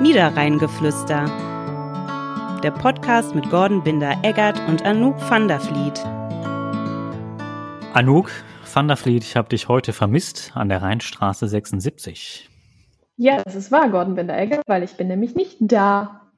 Niederrheingeflüster. Der Podcast mit Gordon Binder-Eggert und Anouk van der Vliet. Anouk van der Vliet, ich habe dich heute vermisst an der Rheinstraße 76. Ja, das ist wahr, Gordon Binder-Eggert, weil ich bin nämlich nicht da.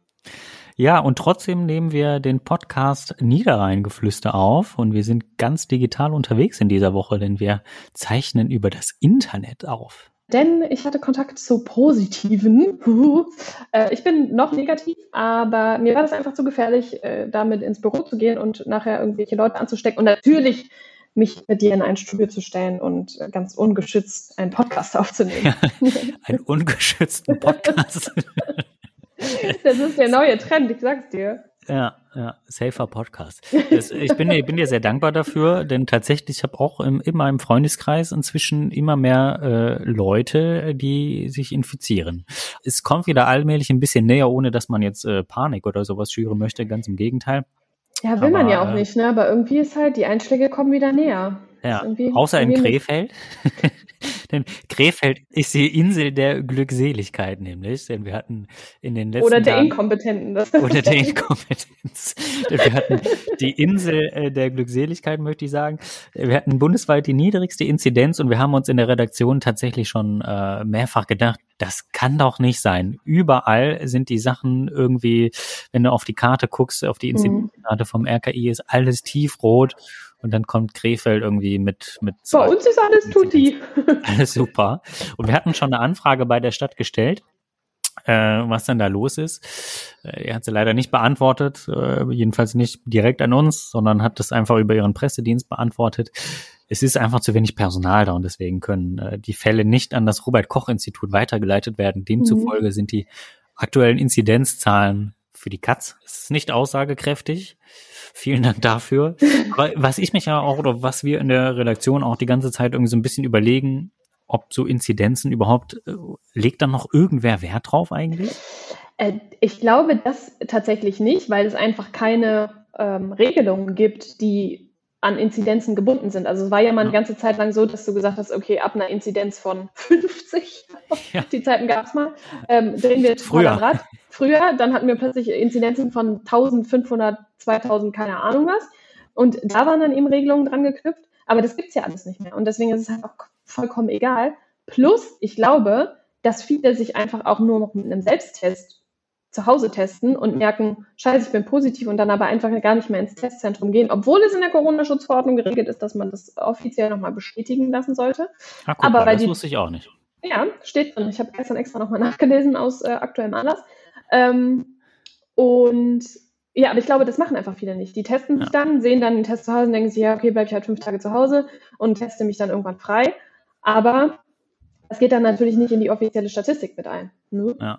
Ja, und trotzdem nehmen wir den Podcast Niederrheingeflüster auf und wir sind ganz digital unterwegs in dieser Woche, denn wir zeichnen über das Internet auf. Denn ich hatte Kontakt zu Positiven. Äh, ich bin noch negativ, aber mir war das einfach zu gefährlich, äh, damit ins Büro zu gehen und nachher irgendwelche Leute anzustecken. Und natürlich mich mit dir in ein Studio zu stellen und ganz ungeschützt einen Podcast aufzunehmen. Ja, einen ungeschützten Podcast. Das ist der neue Trend, ich sag's dir. Ja, ja, safer Podcast. Das, ich, bin, ich bin dir sehr dankbar dafür, denn tatsächlich ich habe auch im, in meinem Freundeskreis inzwischen immer mehr äh, Leute, die sich infizieren. Es kommt wieder allmählich ein bisschen näher, ohne dass man jetzt äh, Panik oder sowas schüren möchte, ganz im Gegenteil. Ja, will Aber, man ja auch äh, nicht, ne? Aber irgendwie ist halt, die Einschläge kommen wieder näher. Ja, außer in Krefeld. Denn Krefeld ist die Insel der Glückseligkeit nämlich, denn wir hatten in den letzten Oder der Tagen, Inkompetenten. Oder der Inkompetenz. wir hatten die Insel äh, der Glückseligkeit, möchte ich sagen. Wir hatten bundesweit die niedrigste Inzidenz und wir haben uns in der Redaktion tatsächlich schon äh, mehrfach gedacht, das kann doch nicht sein. Überall sind die Sachen irgendwie, wenn du auf die Karte guckst, auf die mhm. Inzidenzkarte vom RKI, ist alles tiefrot und dann kommt Krefeld irgendwie mit mit Bei uns ist alles tutti. Alles super. Und wir hatten schon eine Anfrage bei der Stadt gestellt, äh, was denn da los ist. Äh, er hat sie leider nicht beantwortet, äh, jedenfalls nicht direkt an uns, sondern hat das einfach über ihren Pressedienst beantwortet. Es ist einfach zu wenig Personal da und deswegen können äh, die Fälle nicht an das Robert Koch Institut weitergeleitet werden. Demzufolge mhm. sind die aktuellen Inzidenzzahlen für die Katz. Es ist nicht aussagekräftig. Vielen Dank dafür. Aber was ich mich ja auch oder was wir in der Redaktion auch die ganze Zeit irgendwie so ein bisschen überlegen, ob so Inzidenzen überhaupt, äh, legt da noch irgendwer Wert drauf eigentlich? Äh, ich glaube das tatsächlich nicht, weil es einfach keine ähm, Regelungen gibt, die an Inzidenzen gebunden sind. Also es war ja mal eine ganze Zeit lang so, dass du gesagt hast, okay, ab einer Inzidenz von 50, ja. die Zeiten gab es mal, ähm, drehen wir jetzt Früher. Rad. Früher, dann hatten wir plötzlich Inzidenzen von 1500, 2000, keine Ahnung was. Und da waren dann eben Regelungen dran geknüpft. Aber das gibt's ja alles nicht mehr. Und deswegen ist es halt auch vollkommen egal. Plus, ich glaube, dass viele sich einfach auch nur noch mit einem Selbsttest zu Hause testen und merken, scheiße, ich bin positiv und dann aber einfach gar nicht mehr ins Testzentrum gehen, obwohl es in der Corona-Schutzverordnung geregelt ist, dass man das offiziell nochmal bestätigen lassen sollte. Ach, guck, aber weil das die, wusste ich auch nicht. Ja, steht drin. Ich habe gestern extra nochmal nachgelesen aus äh, aktuellem Anlass. Ähm, und ja, aber ich glaube, das machen einfach viele nicht. Die testen sich ja. dann, sehen dann den Test zu Hause und denken sich, ja, okay, bleib ich halt fünf Tage zu Hause und teste mich dann irgendwann frei. Aber das geht dann natürlich nicht in die offizielle Statistik mit ein. Ne? Ja.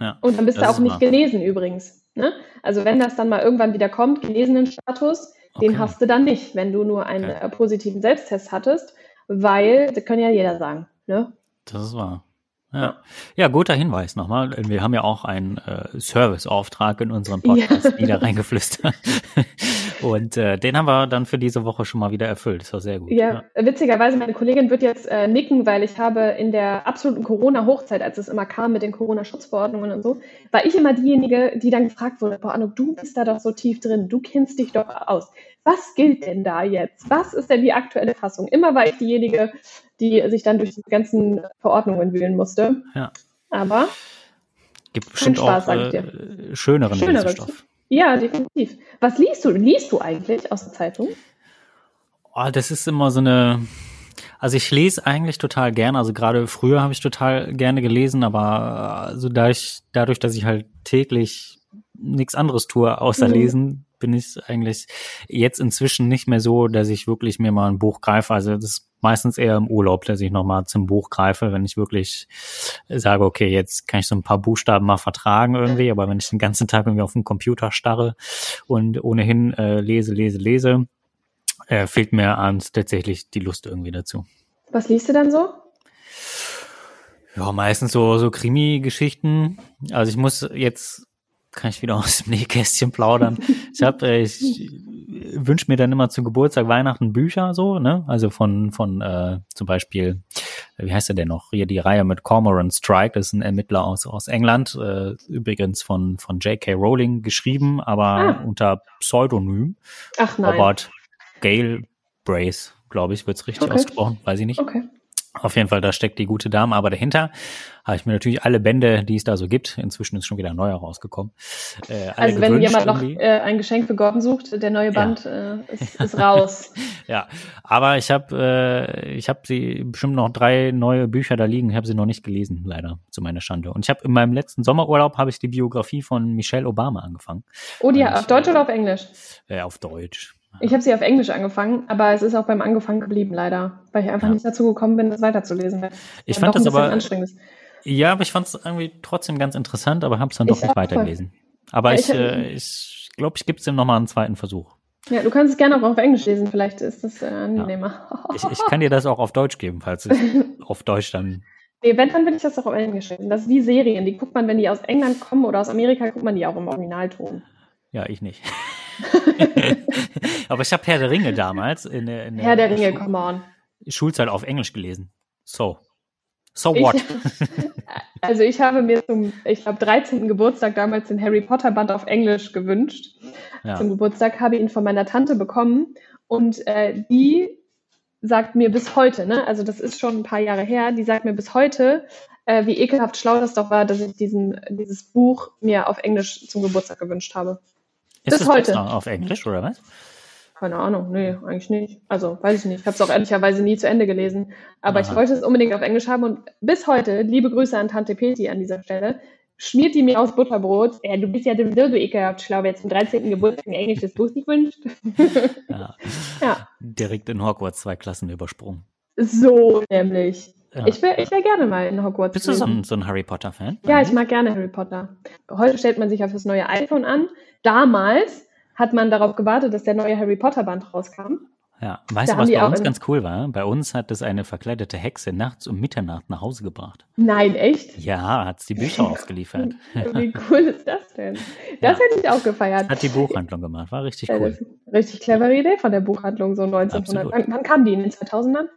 Ja, und dann bist du auch nicht wahr. genesen übrigens. Ne? Also wenn das dann mal irgendwann wieder kommt, genesenen Status, okay. den hast du dann nicht, wenn du nur einen okay. Äh, positiven Selbsttest hattest, weil, das kann ja jeder sagen. Ne? Das ist wahr. Ja. ja, guter Hinweis nochmal. Wir haben ja auch einen äh, Serviceauftrag in unserem Podcast ja. wieder reingeflüstert. Und äh, den haben wir dann für diese Woche schon mal wieder erfüllt. Das war sehr gut. Ja, ja. witzigerweise, meine Kollegin wird jetzt äh, nicken, weil ich habe in der absoluten Corona-Hochzeit, als es immer kam mit den Corona-Schutzverordnungen und so, war ich immer diejenige, die dann gefragt wurde, boah, Anno, du bist da doch so tief drin, du kennst dich doch aus. Was gilt denn da jetzt? Was ist denn die aktuelle Fassung? Immer war ich diejenige, die sich dann durch die ganzen Verordnungen wühlen musste. Ja. Aber gibt bestimmt Spaß, auch äh, schöneren Schöneres. Lesestoff. Ja, definitiv. Was liest du? Liest du eigentlich aus der Zeitung? Oh, das ist immer so eine. Also ich lese eigentlich total gerne. Also gerade früher habe ich total gerne gelesen, aber also dadurch, dadurch, dass ich halt täglich nichts anderes tue außer mhm. lesen, bin ich eigentlich jetzt inzwischen nicht mehr so, dass ich wirklich mir mal ein Buch greife. Also das ist meistens eher im Urlaub, dass ich nochmal zum Buch greife, wenn ich wirklich sage, okay, jetzt kann ich so ein paar Buchstaben mal vertragen irgendwie, aber wenn ich den ganzen Tag irgendwie auf dem Computer starre und ohnehin äh, lese, lese, lese, äh, fehlt mir abends tatsächlich die Lust irgendwie dazu. Was liest du dann so? Ja, meistens so, so Krimi-Geschichten. Also ich muss jetzt kann ich wieder aus dem Nähkästchen plaudern. Ich habe, äh, ich wünsche mir dann immer zu Geburtstag, Weihnachten Bücher so, ne? Also von von äh, zum Beispiel wie heißt er denn noch? Hier die Reihe mit Cormoran Strike, das ist ein Ermittler aus, aus England, äh, übrigens von, von J.K. Rowling geschrieben, aber Ah. unter Pseudonym. Ach nein. Robert Gale Brace, glaube ich, wird's richtig Okay. ausgesprochen, weiß ich nicht. Okay. Auf jeden Fall, da steckt die gute Dame, aber dahinter habe ich mir natürlich alle Bände, die es da so gibt, inzwischen ist schon wieder ein neuer rausgekommen. Äh, Also wenn jemand noch irgendwie. äh, ein Geschenk für Gordon sucht, der neue Band äh, ist, ist raus. Ja, aber ich habe äh, ich habe sie bestimmt noch drei neue Bücher da liegen. Ich habe sie noch nicht gelesen, leider zu meiner Schande. Und ich habe in meinem letzten Sommerurlaub habe ich die Biografie von Michelle Obama angefangen, Oh, Ja, auf Deutsch oder auf Englisch? äh, auf Deutsch. Ich habe sie auf Englisch angefangen, aber es ist auch beim Angefangen geblieben, leider, weil ich einfach Ja. nicht dazu gekommen bin, das weiterzulesen. Ich fand das aber ja, aber ich fand es irgendwie trotzdem ganz interessant, aber habe es dann doch Ich nicht weitergelesen. Aber Ja, ich ich- äh, ich glaube, ich gebe es ihm noch mal einen zweiten Versuch. Ja, du kannst es gerne auch auf Englisch lesen, vielleicht ist das äh, angenehmer. Ich, ich kann dir das auch auf Deutsch geben, falls es auf Deutsch dann Nee, wenn, dann will ich das auch auf Englisch lesen. Das ist wie Serien, die guckt man, wenn die aus England kommen oder aus Amerika, guckt man die auch im Originalton. Ja, ich nicht. Aber ich habe Herr der Ringe damals in der, in der Herr der Ringe, come on. Schulzeit auf Englisch gelesen. So. So Ich- what? Also ich habe mir zum, ich glaube, 13. Geburtstag damals den Harry Potter Band auf Englisch gewünscht. Ja. Zum Geburtstag habe ich ihn von meiner Tante bekommen und äh, die sagt mir bis heute, ne, also das ist schon ein paar Jahre her, die sagt mir bis heute, äh, wie ekelhaft schlau das doch war, dass ich diesen, dieses Buch mir auf Englisch zum Geburtstag gewünscht habe. Ist bis das heute. auf Englisch oder was? Keine Ahnung, nee, eigentlich nicht. Also, weiß ich nicht. Ich habe es auch ehrlicherweise nie zu Ende gelesen. Aber ich Aha. wollte es unbedingt auf Englisch haben und bis heute, liebe Grüße an Tante Peti an dieser Stelle, schmiert die mir aus Butterbrot. Ja, du bist ja sowieso so ekelhaft schlau, wer zum 13. Geburtstag ein englisches Buch sich wünscht. Ja. Ja, Direkt in Hogwarts zwei Klassen übersprungen. so nämlich. Ja. Ich wäre ich wär gerne mal in Hogwarts. Bist du so ein, so ein Harry Potter-Fan? Ja, ich mag gerne Harry Potter. Heute stellt man sich auf das neue iPhone an. Damals hat man darauf gewartet, dass der neue Harry Potter Band rauskam. Ja. Weißt Da du, was bei uns ganz cool war? Bei uns hat es eine verkleidete Hexe nachts um Mitternacht nach Hause gebracht. Nein, echt? Ja, hat die Bücher ausgeliefert. Wie cool ist das denn? Das Ja. hätte ich auch gefeiert. Hat die Buchhandlung gemacht. War richtig Ja, cool. richtig clevere Idee von der Buchhandlung, so 1900. Absolut. Wann, wann kam die? In den 2000ern?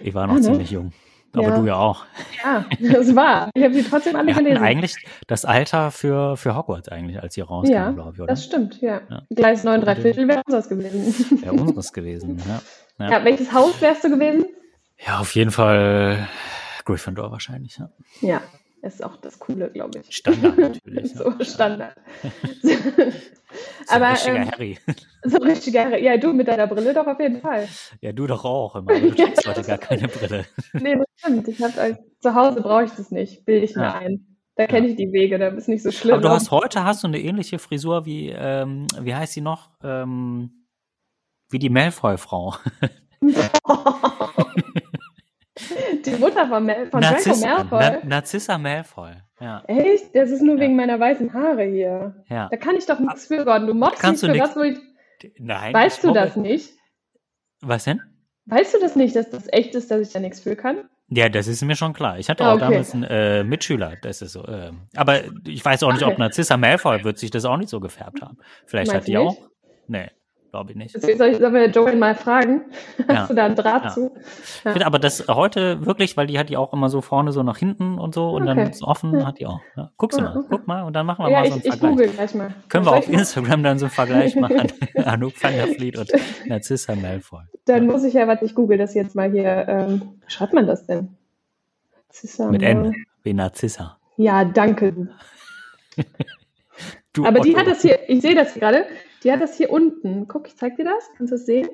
Ich war noch Ja, ne? ziemlich jung. Aber Ja. du ja auch. Ja, das war. Ich habe sie trotzdem alle gelesen. eigentlich das Alter für, für Hogwarts eigentlich, als sie rauskam, ja, glaube ich, oder? das stimmt, ja. Ja. Gleis 9 3 Viertel wäre unseres gewesen. Wäre unseres gewesen. Ja. Ja. Ja, welches Haus wärst du gewesen? ja, auf jeden Fall Gryffindor wahrscheinlich. Ja. Ja, ist auch das Coole, glaube ich. Standard natürlich. so ja. Standard. So Aber richtiger ähm, Harry. so richtiger, ja, du mit deiner Brille doch auf jeden Fall. Ja, du doch auch immer. Du trägst heute gar keine Brille. Nee, das stimmt. Ich hab, äh, zu Hause brauche ich das nicht, bilde ich mir Ja. ein. Da kenne ich die Wege, da ist nicht so schlimm. Aber du hast heute hast du eine ähnliche Frisur wie, ähm, wie heißt sie noch? Ähm, wie die Malfoy-Frau. Die Mutter von, Mal von Draco Narcissa, Malfoy. Na, Narcissa Malfoy. Ja, Echt? Das ist nur Ja. wegen meiner weißen Haare hier. ja. Da kann ich doch nichts für, Gordon. Du mockst Kannst mich für was, wo ich... Nein. Weißt ich du das nicht? Was denn? Weißt du das nicht, dass das echt ist, dass ich da nichts für kann? Ja, das ist mir schon klar. Ich hatte Ah, auch okay. damals einen äh, Mitschüler, das ist so. Äh, aber ich weiß auch nicht, ob Okay. Narcissa Malfoy wird sich das auch nicht so gefärbt haben. Vielleicht Meinst hat die nicht? auch. Nee, glaube ich nicht. Deswegen soll ich, sollen wir Joanne mal fragen? Ja. Hast du da einen Draht Ja. zu? Finde aber das heute wirklich, weil die hat die auch immer so vorne so nach hinten und so und dann Okay. ist offen hat die auch. Ja, du Ja, mal, okay. guck mal und dann machen wir Ja, mal so einen ich Vergleich. google gleich mal. Können wir auf ich mal- Instagram dann so einen Vergleich machen? Anouk van der Vliet und Narcissa Malfoy. Dann muss ich ja, was ich google das jetzt mal hier. Ähm, wie schreibt man das denn? Zusammen. Mit N, wie Narzissa. Ja, danke. Du Aber die Otto. hat das hier, ich sehe das gerade, hat das hier unten. Guck, ich zeig dir das. Kannst du es sehen?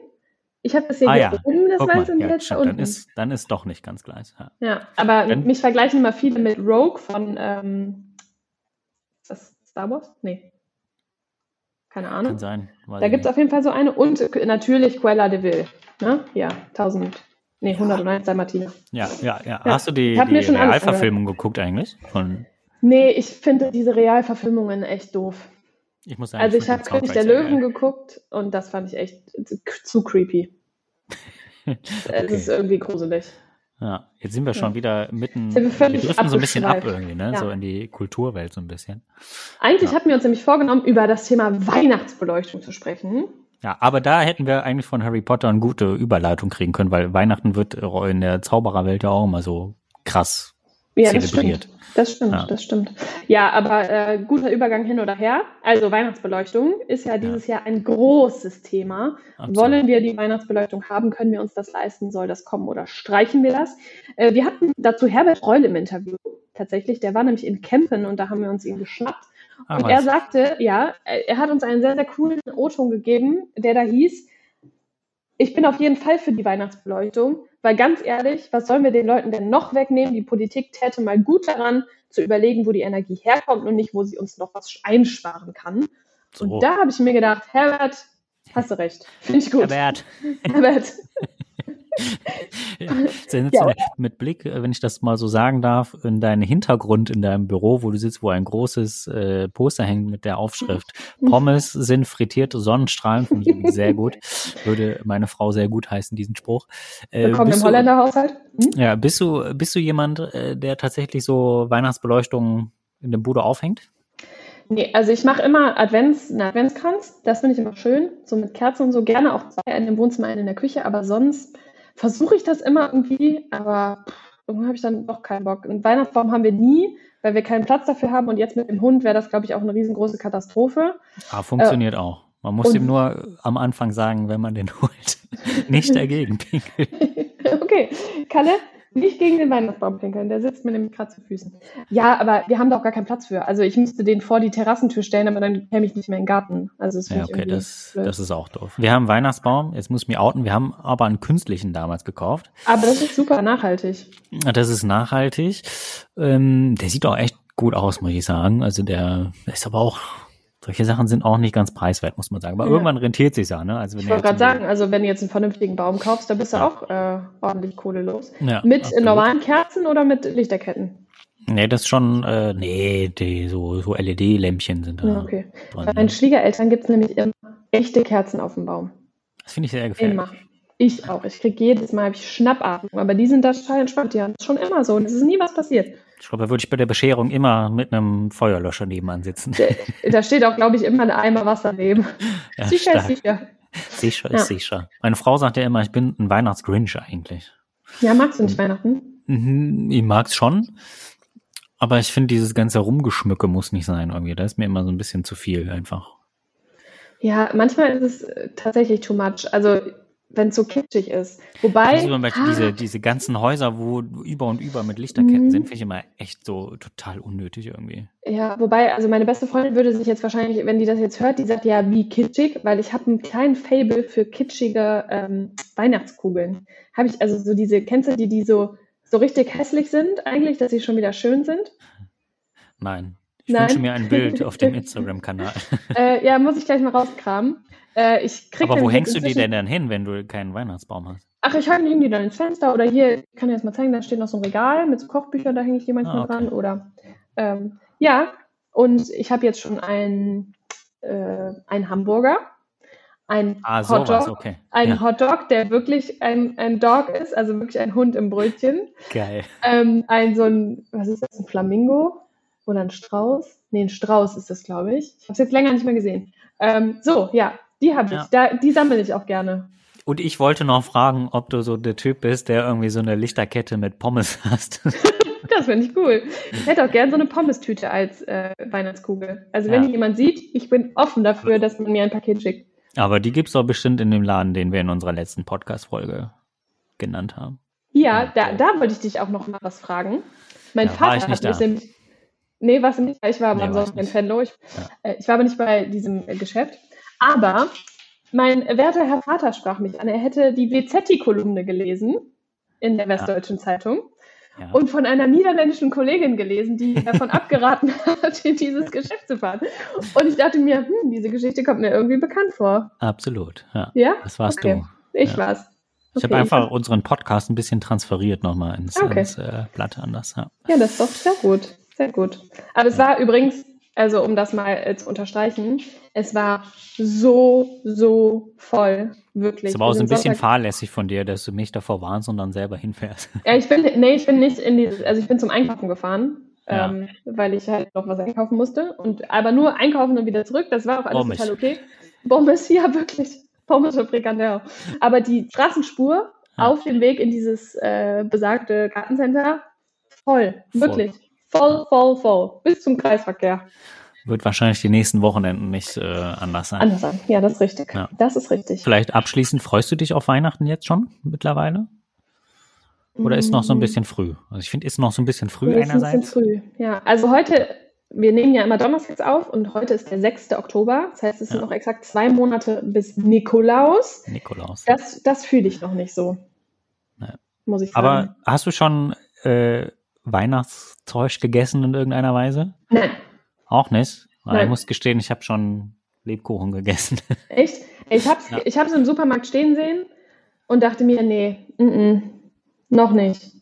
Ich habe das hier, Ah hier ja, oben, das Guck weiß mal, und ja, jetzt stimmt, unten. dann ist, dann ist doch nicht ganz gleich. Ja. ja, aber Dann- mich vergleichen immer viele mit Rogue von ähm, das Star Wars? Nee. Keine Ahnung. Kann sein. Da gibt es auf jeden Fall so eine. Und natürlich Quella de Vil. Ne? Ja, 1000. Nee, 101 Dalmatiner. Ja, ja, ja. Ja, Hast du die, die Realverfilmung geguckt eigentlich? Von, Nee, ich finde diese Realverfilmungen echt doof. Ich muss sagen, Also ich find habe König der Löwen geguckt und das fand ich echt zu creepy. Es ist irgendwie gruselig. Ja, jetzt sind wir schon Ja. wieder mitten, wir wir driften so ein bisschen ab irgendwie, ne? Ja. So in die Kulturwelt so ein bisschen. Eigentlich Ja. hatten wir uns nämlich vorgenommen, über das Thema Weihnachtsbeleuchtung zu sprechen. Ja, aber da hätten wir eigentlich von Harry Potter eine gute Überleitung kriegen können, weil Weihnachten wird in der Zaubererwelt ja auch immer so krass ja, das. Stimmt. Das stimmt, ja. das stimmt. Ja, aber äh, guter Übergang hin oder her. Also Weihnachtsbeleuchtung ist ja dieses ja. Jahr ein großes Thema. Absolut. Wollen wir die Weihnachtsbeleuchtung haben? Können wir uns das leisten? Soll das kommen oder streichen wir das? Äh, wir hatten dazu Herbert Reul im Interview tatsächlich. Der war nämlich in Kempen und da haben wir uns ihn geschnappt. Ah, und er sagte, ja, er hat uns einen sehr, sehr coolen O-Ton gegeben, der da hieß, ich bin auf jeden Fall für die Weihnachtsbeleuchtung, weil ganz ehrlich, was sollen wir den Leuten denn noch wegnehmen? Die Politik täte mal gut daran, zu überlegen, wo die Energie herkommt und nicht, wo sie uns noch was einsparen kann. So. Und da habe ich mir gedacht, Herbert, hast du recht. Finde ich gut. Herbert. Herbert. ja. Mit Blick, äh, wenn ich das mal so sagen darf, in deinen Hintergrund in deinem Büro, wo du sitzt, wo ein großes äh, Poster hängt mit der Aufschrift Pommes sind frittierte Sonnenstrahlen, finde ich sehr gut. Würde meine Frau sehr gut heißen, diesen Spruch. Äh, Willkommen im Holländerhaushalt. Hm? Ja, bist du, bist du jemand, äh, der tatsächlich so Weihnachtsbeleuchtung in der Bude aufhängt? Nee, also ich mache immer Advents, einen Adventskranz, das finde ich immer schön, so mit Kerzen und so, gerne auch zwei, einen im Wohnzimmer, einen in der Küche, aber sonst versuche ich das immer irgendwie, aber irgendwie habe ich dann doch keinen Bock. Einen Weihnachtsbaum haben wir nie, weil wir keinen Platz dafür haben und jetzt mit dem Hund wäre das, glaube ich, auch eine riesengroße Katastrophe. Ah, funktioniert äh, auch. Man muss ihm nur am Anfang sagen, wenn man den holt, nicht dagegen pinkeln. okay, Kalle, nicht gegen den Weihnachtsbaum pinkeln, der sitzt mir nämlich gerade zu Füßen. Ja, aber wir haben da auch gar keinen Platz für. Also ich müsste den vor die Terrassentür stellen, aber dann käme ich nicht mehr in den Garten. Also das ja, okay, das, das ist auch doof. Wir haben einen Weihnachtsbaum, jetzt muss ich mich outen, wir haben aber einen künstlichen damals gekauft. Aber das ist super nachhaltig. Das ist nachhaltig. Ähm, der sieht auch echt gut aus, muss ich sagen. Also der ist aber auch solche Sachen sind auch nicht ganz preiswert, muss man sagen. Aber ja. irgendwann rentiert sich ja, ne? Also wenn ich wollte gerade sagen, also wenn du jetzt einen vernünftigen Baum kaufst, dann bist du ja. auch äh, ordentlich Kohle los. Ja, mit absolut. normalen Kerzen oder mit Lichterketten? Nee, das ist schon, äh, nee, die, so, so LED-Lämpchen sind da. Ja, okay. Bei meinen Schwiegereltern gibt es nämlich immer echte Kerzen auf dem Baum. Das finde ich sehr gefährlich. Immer. Ich auch. Ich kriege jedes Mal ich Schnappatmung, aber die sind da total entspannt. Die haben es schon immer so und es ist nie was passiert. Ich glaube, da würde ich bei der Bescherung immer mit einem Feuerlöscher nebenan sitzen. Da steht auch, glaube ich, immer ein Eimer Wasser neben. Ja, sicher stark. ist sicher. Sicher ist ja. sicher. Meine Frau sagt ja immer, ich bin ein Weihnachtsgrinch eigentlich. Ja, magst du nicht Weihnachten? Mhm, ich mag's schon. Aber ich finde, dieses ganze Rumgeschmücke muss nicht sein irgendwie. Da ist mir immer so ein bisschen zu viel einfach. Ja, manchmal ist es äh, tatsächlich too much. Also wenn es so kitschig ist. Wobei. Also ah, diese, diese ganzen Häuser, wo über und über mit Lichterketten mhm. sind, finde ich immer echt so total unnötig irgendwie. Ja, wobei, also meine beste Freundin würde sich jetzt wahrscheinlich, wenn die das jetzt hört, die sagt ja, wie kitschig, weil ich habe einen kleinen Fable für kitschige ähm, Weihnachtskugeln. Habe ich, also so diese, kennst du die, die so, so richtig hässlich sind eigentlich, dass sie schon wieder schön sind? Nein. Ich Nein. wünsche mir ein Bild auf dem Instagram-Kanal. äh, ja, muss ich gleich mal rauskramen. Äh, ich krieg Aber wo hängst du die denn dann hin, wenn du keinen Weihnachtsbaum hast? Ach, ich hänge die dann ins Fenster oder hier, ich kann dir das mal zeigen, da steht noch so ein Regal mit so Kochbüchern, da hänge ich die manchmal ah, okay. dran. Oder ähm, ja, und ich habe jetzt schon einen, äh, einen Hamburger, ein ah, Hotdog, sowas, okay. ein ja. Hotdog, der wirklich ein, ein Dog ist, also wirklich ein Hund im Brötchen. Geil. Ähm, ein so ein, was ist das, ein Flamingo oder ein Strauß? Nee, ein Strauß ist das, glaube ich. Ich habe es jetzt länger nicht mehr gesehen. Ähm, so, ja, die habe ich. Ja. Da, die sammle ich auch gerne. Und ich wollte noch fragen, ob du so der Typ bist, der irgendwie so eine Lichterkette mit Pommes hast. das finde ich cool. Ich hätte auch gerne so eine Pommes-Tüte als äh, Weihnachtskugel. Also wenn ja. jemand sieht, ich bin offen dafür, dass man mir ein Paket schickt. Aber die gibt es doch bestimmt in dem Laden, den wir in unserer letzten Podcast-Folge genannt haben. Ja, da, da wollte ich dich auch noch mal was fragen. Mein ja, Vater hat mich nämlich. Nee, was nicht. Ich war nee, am Sonntag in Venlo. Ich, ja. äh, ich war aber nicht bei diesem äh, Geschäft. Aber mein werter Herr Vater sprach mich an. Er hätte die WZ-Kolumne gelesen in der Westdeutschen ja. Zeitung ja. und von einer niederländischen Kollegin gelesen, die davon abgeraten hat, in dieses Geschäft zu fahren. Und ich dachte mir, hm, diese Geschichte kommt mir irgendwie bekannt vor. Absolut, ja. Ja? Das warst okay. du. Ich war's. Ich habe einfach unseren Podcast ein bisschen transferiert nochmal ins, okay. ins äh, Blatt anders. Ja. ja, das ist doch sehr gut. Sehr gut. Aber es war übrigens also um das mal äh, zu unterstreichen, es war so, so voll, wirklich. Es war auch so ein bisschen Sonntag fahrlässig von dir, dass du mich davor warnst und dann selber hinfährst. Ja, ich bin, nee, ich bin nicht in dieses, also ich bin zum Einkaufen gefahren, ja. ähm, weil ich halt noch was einkaufen musste und aber nur einkaufen und wieder zurück, das war auch alles Bombisch. total okay. Bombe ist ja wirklich. Pommes und Frikandel. Aber die Straßenspur Ja. auf dem Weg in dieses äh, besagte Gartencenter, voll. Wirklich. Voll, voll, voll. Bis zum Kreisverkehr. Wird wahrscheinlich die nächsten Wochenenden nicht äh, anders sein. Anders an. Ja, das ist richtig. Ja. Das ist richtig. Vielleicht abschließend, freust du dich auf Weihnachten jetzt schon mittlerweile? Oder ist noch so ein bisschen früh? Also ich finde, ist noch so ein bisschen früh ist ein bisschen einerseits. früh. Ja, also heute, wir nehmen ja immer donnerstags auf und heute ist der 6. Oktober. Das heißt, es sind Ja. noch exakt zwei Monate bis Nikolaus. Nikolaus. Das, das fühle ich noch nicht so. Nee. Muss ich sagen. Aber hast du schon äh, Weihnachtszeug gegessen in irgendeiner Weise? Nein, Auch nicht. Aber Nein. Ich muss gestehen, ich habe schon Lebkuchen gegessen. echt? Ich habe es Ja. ich im Supermarkt stehen sehen und dachte mir, nee, mm -mm, noch nicht.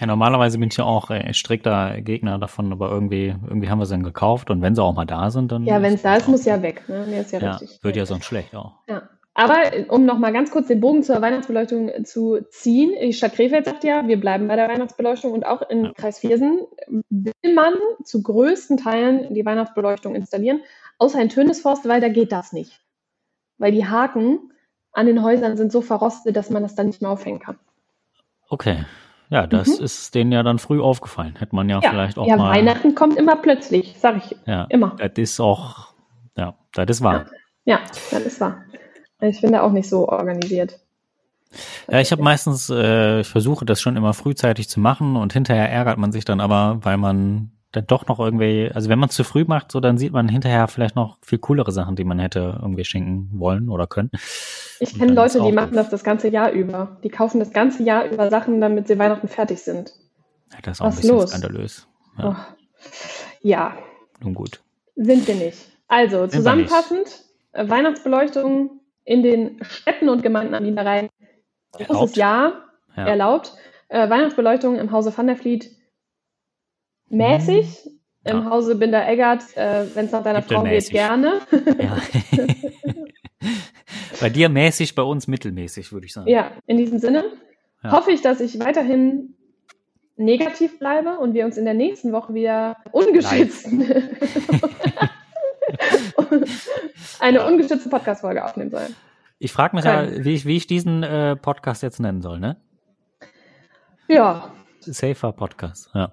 Ja, normalerweise bin ich ja auch äh, strikter Gegner davon, aber irgendwie, irgendwie haben wir sie dann gekauft und wenn sie auch mal da sind, dann. Ja, wenn es da ist, muss ja weg. Ne? Nee, ist ja, Ja, richtig. wird ja sonst schlecht auch. Ja. Aber um noch mal ganz kurz den Bogen zur Weihnachtsbeleuchtung zu ziehen, die Stadt Krefeld sagt ja, wir bleiben bei der Weihnachtsbeleuchtung und auch in Ja. Kreis Viersen will man zu größten Teilen die Weihnachtsbeleuchtung installieren, außer in Tönisforst, weil da geht das nicht. Weil die Haken an den Häusern sind so verrostet, dass man das dann nicht mehr aufhängen kann. Okay. Ja, das Mhm. ist denen ja dann früh aufgefallen. Hätte man ja, vielleicht auch ja mal. Weihnachten kommt immer plötzlich, sag ich Ja, immer. das ist auch, ja, das ist wahr. Ja, das ist wahr. Ich bin da auch nicht so organisiert. Ja, ich habe meistens, äh, ich versuche das schon immer frühzeitig zu machen und hinterher ärgert man sich dann aber, weil man dann doch noch irgendwie, also wenn man es zu früh macht, so dann sieht man hinterher vielleicht noch viel coolere Sachen, die man hätte irgendwie schenken wollen oder können. Ich kenne Leute, die machen das das ganze Jahr über. Die kaufen das ganze Jahr über Sachen, damit sie Weihnachten fertig sind. Ja, das ist auch Was ein bisschen los? skandalös. Ja, Ja. ja, nun gut. sind wir nicht. Also, wir nicht. zusammenfassend, äh, Weihnachtsbeleuchtung in den Städten und Gemeinden am Niederrhein. Großes Erlaubt? Ja, Ja. erlaubt. Äh, Weihnachtsbeleuchtung im Hause Van der Vliet mäßig. Im Ja. Hause Binder-Eggert, äh, wenn es nach deiner er Frau geht, gerne. Ja. bei dir mäßig, bei uns mittelmäßig, würde ich sagen. Ja, in diesem Sinne hoffe ich, dass ich weiterhin negativ bleibe und wir uns in der nächsten Woche wieder ungeschützt eine ungeschützte Podcast-Folge aufnehmen sollen. Ich frage mich ja, wie ich, wie ich diesen äh, Podcast jetzt nennen soll, ne? Ja, Safer Podcast, ja.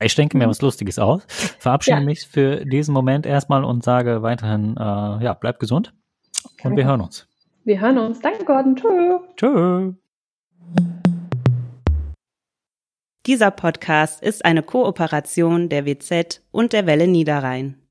Ich denke mir Mhm. was Lustiges aus. Verabschiede Ja. mich für diesen Moment erstmal und sage weiterhin, äh, ja, bleib gesund und wir hören uns. wir hören uns. Danke, Gordon. Tschüss. Tschö. Dieser Podcast ist eine Kooperation der WZ und der Welle Niederrhein.